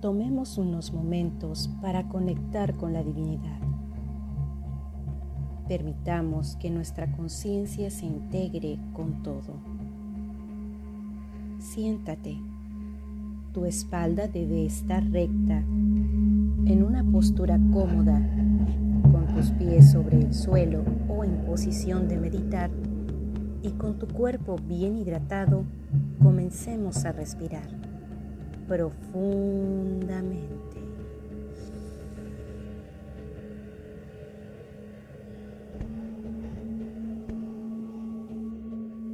tomemos unos momentos para conectar con la divinidad. Permitamos que nuestra conciencia se integre con todo. Siéntate. Tu espalda debe estar recta, en una postura cómoda, con tus pies sobre el suelo o en posición de meditar, y con tu cuerpo bien hidratado, comencemos a respirar profundamente.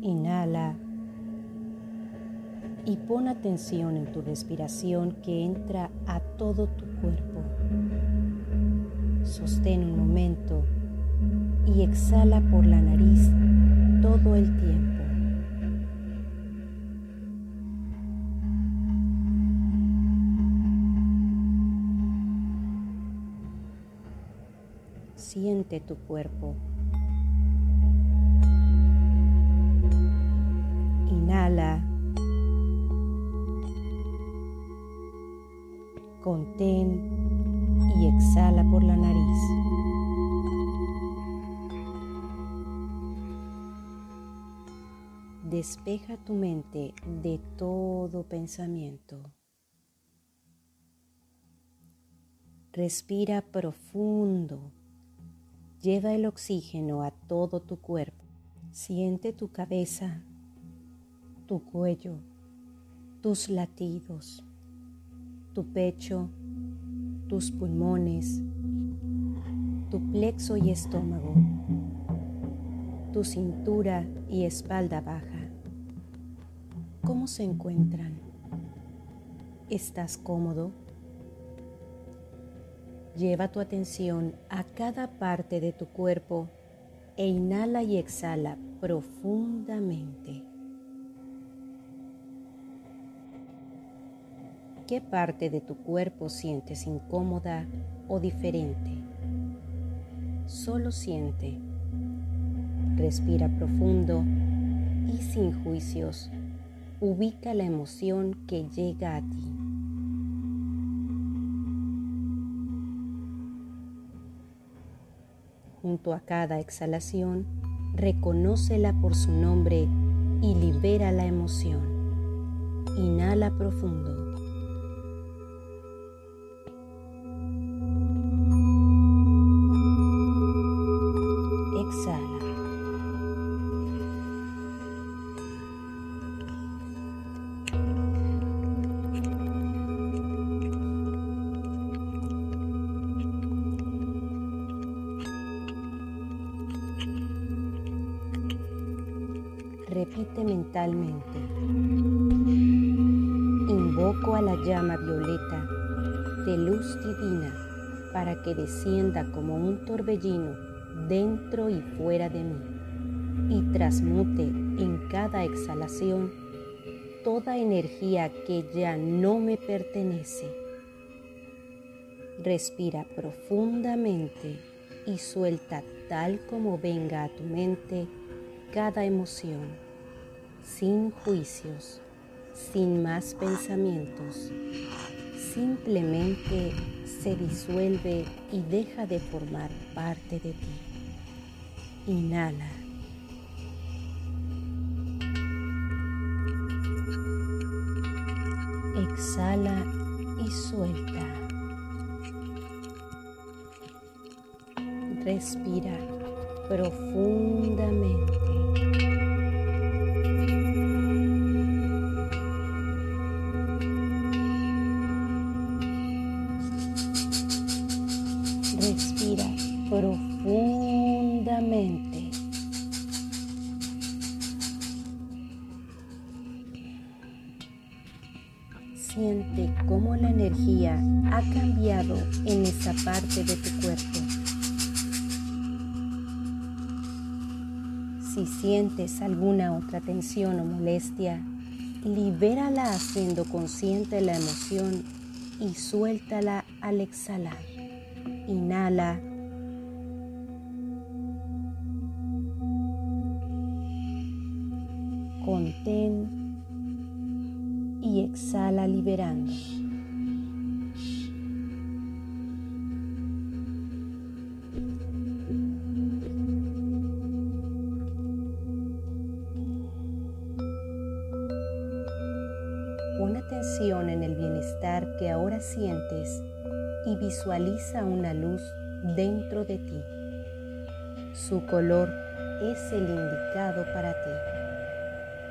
Inhala y pon atención en tu respiración que entra a todo tu cuerpo. Sostén un momento y exhala por la nariz todo el tiempo. Tu cuerpo. Inhala. Contén y exhala por la nariz. Despeja tu mente de todo pensamiento. Respira profundo Lleva el oxígeno a todo tu cuerpo. Siente tu cabeza, tu cuello, tus latidos, tu pecho, tus pulmones, tu plexo y estómago, tu cintura y espalda baja. ¿Cómo se encuentran? ¿Estás cómodo? Lleva tu atención a cada parte de tu cuerpo e inhala y exhala profundamente. ¿Qué parte de tu cuerpo sientes incómoda o diferente? Solo siente. Respira profundo y sin juicios, ubica la emoción que llega a ti. Junto a cada exhalación, reconócela por su nombre y libera la emoción. Inhala profundo. Llama violeta de luz divina para que descienda como un torbellino dentro y fuera de mí y transmute en cada exhalación toda energía que ya no me pertenece. Respira profundamente y suelta tal como venga a tu mente cada emoción, sin juicios, sin más pensamientos. Simplemente se disuelve y deja de formar parte de ti. Inhala. Exhala y suelta. Respira profundamente. De tu cuerpo. Si sientes alguna otra tensión o molestia, libérala haciendo consciente la emoción y suéltala al exhalar. Inhala. Contén y exhala liberando. Pon atención en el bienestar que ahora sientes y visualiza una luz dentro de ti. Su color es el indicado para ti.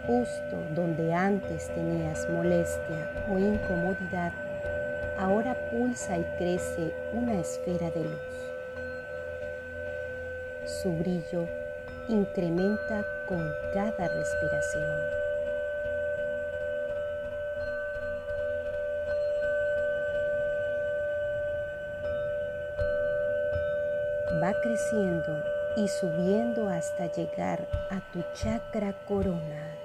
Justo donde antes tenías molestia o incomodidad, ahora pulsa y crece una esfera de luz. Su brillo incrementa con cada respiración. Creciendo y subiendo hasta llegar a tu chakra corona.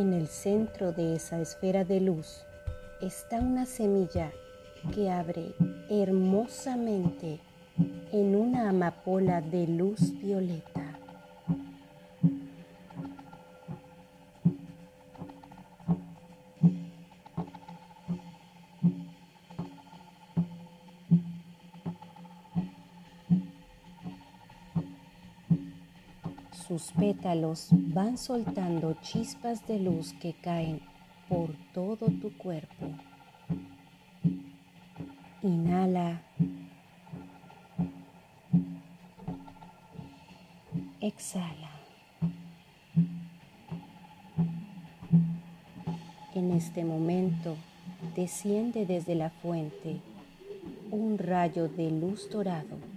En el centro de esa esfera de luz está una semilla que abre hermosamente en una amapola de luz violeta. Sus pétalos van soltando chispas de luz que caen por todo tu cuerpo. Inhala. Exhala. En este momento desciende desde la fuente un rayo de luz dorado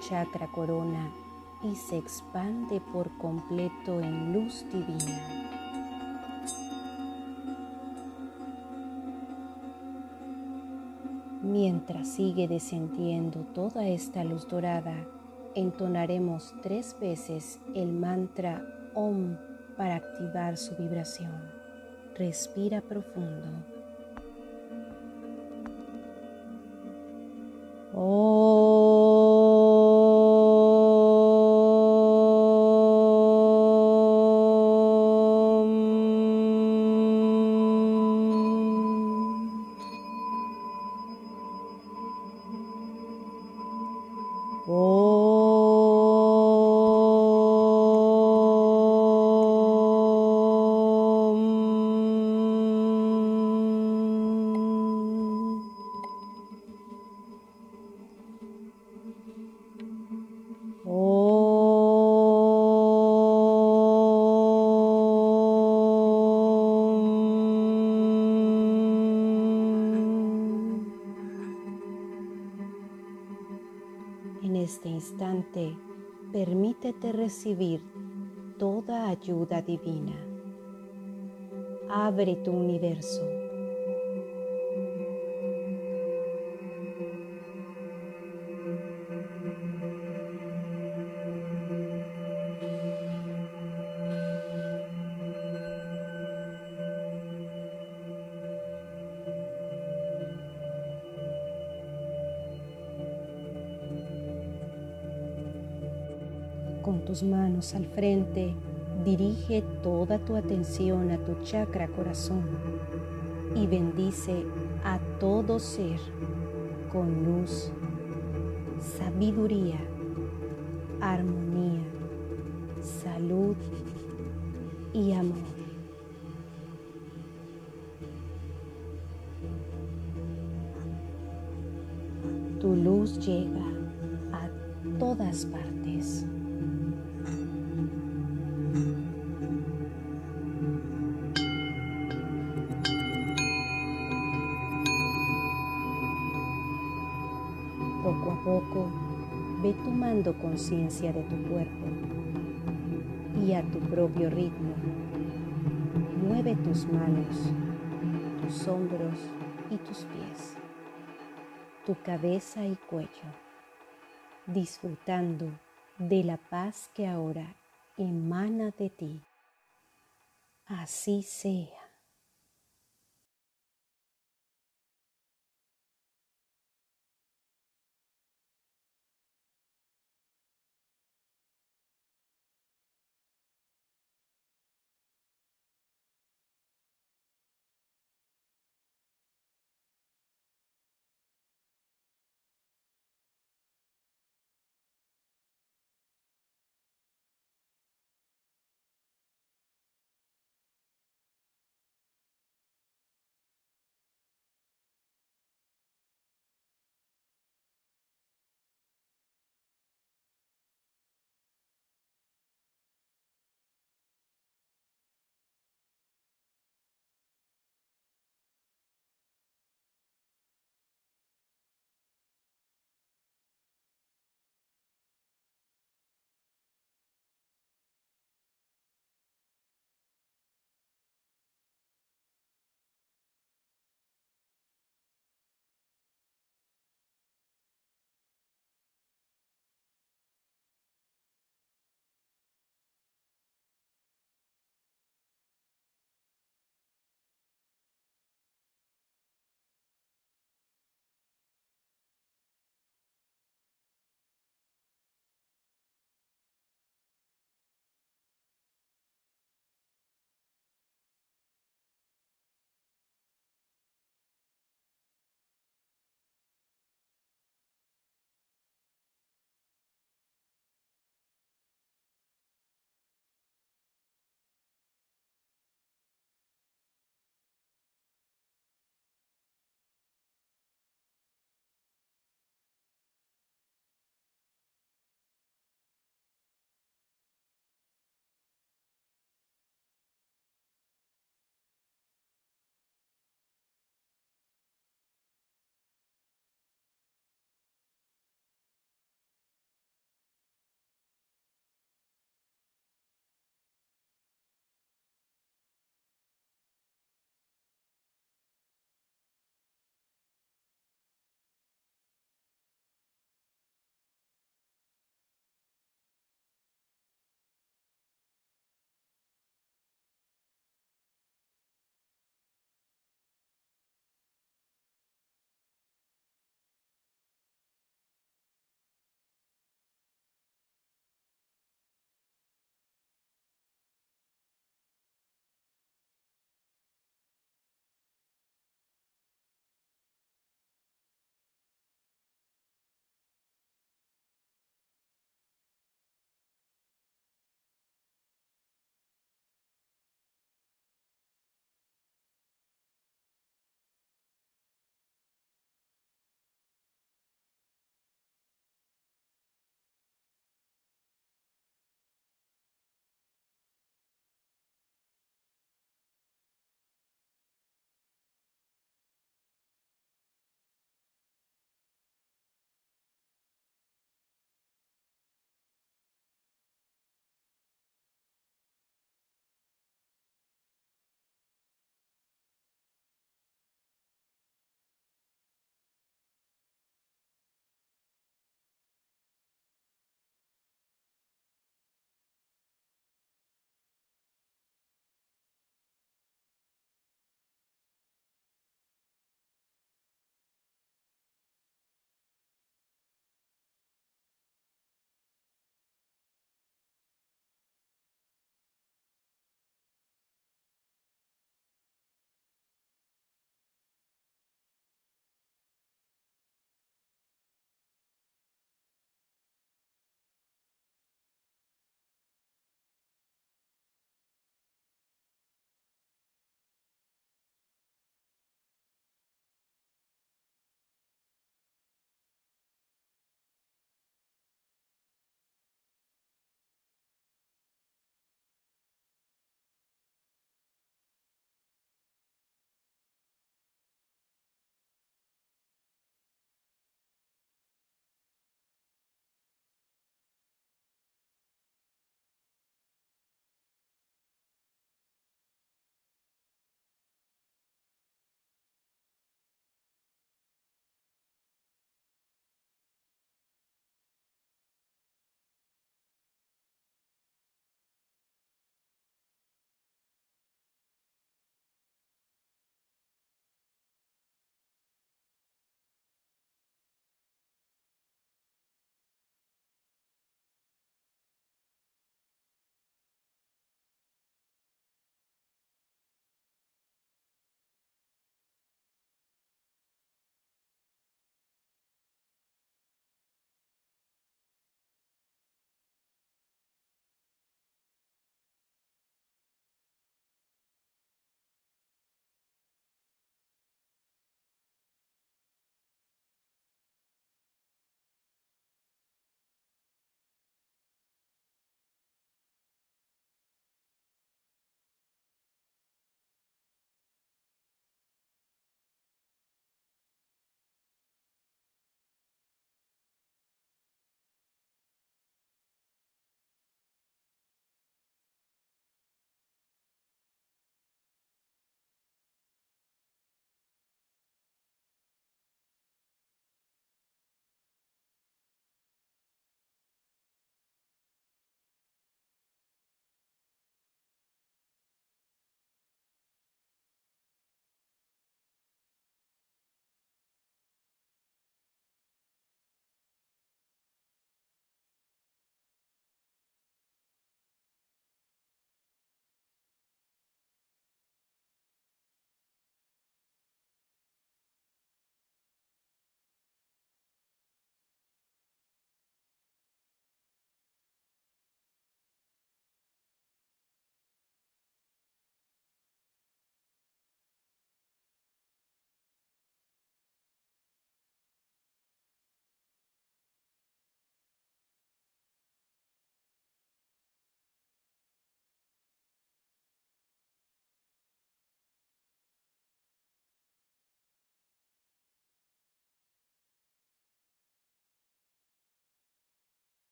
chakra corona y se expande por completo en luz divina. Mientras sigue descendiendo toda esta luz dorada, entonaremos tres veces el mantra OM para activar su vibración. Respira profundo. este instante, permítete recibir toda ayuda divina. Abre tu universo con tus manos al frente, dirige toda tu atención a tu chakra corazón y bendice a todo ser con luz, sabiduría, armonía, salud y amor. Tu luz llega a todas partes. Conciencia de tu cuerpo y a tu propio ritmo. Mueve tus manos, tus hombros y tus pies. tu cabeza y cuello, disfrutando de la paz que ahora emana de ti. Así sea.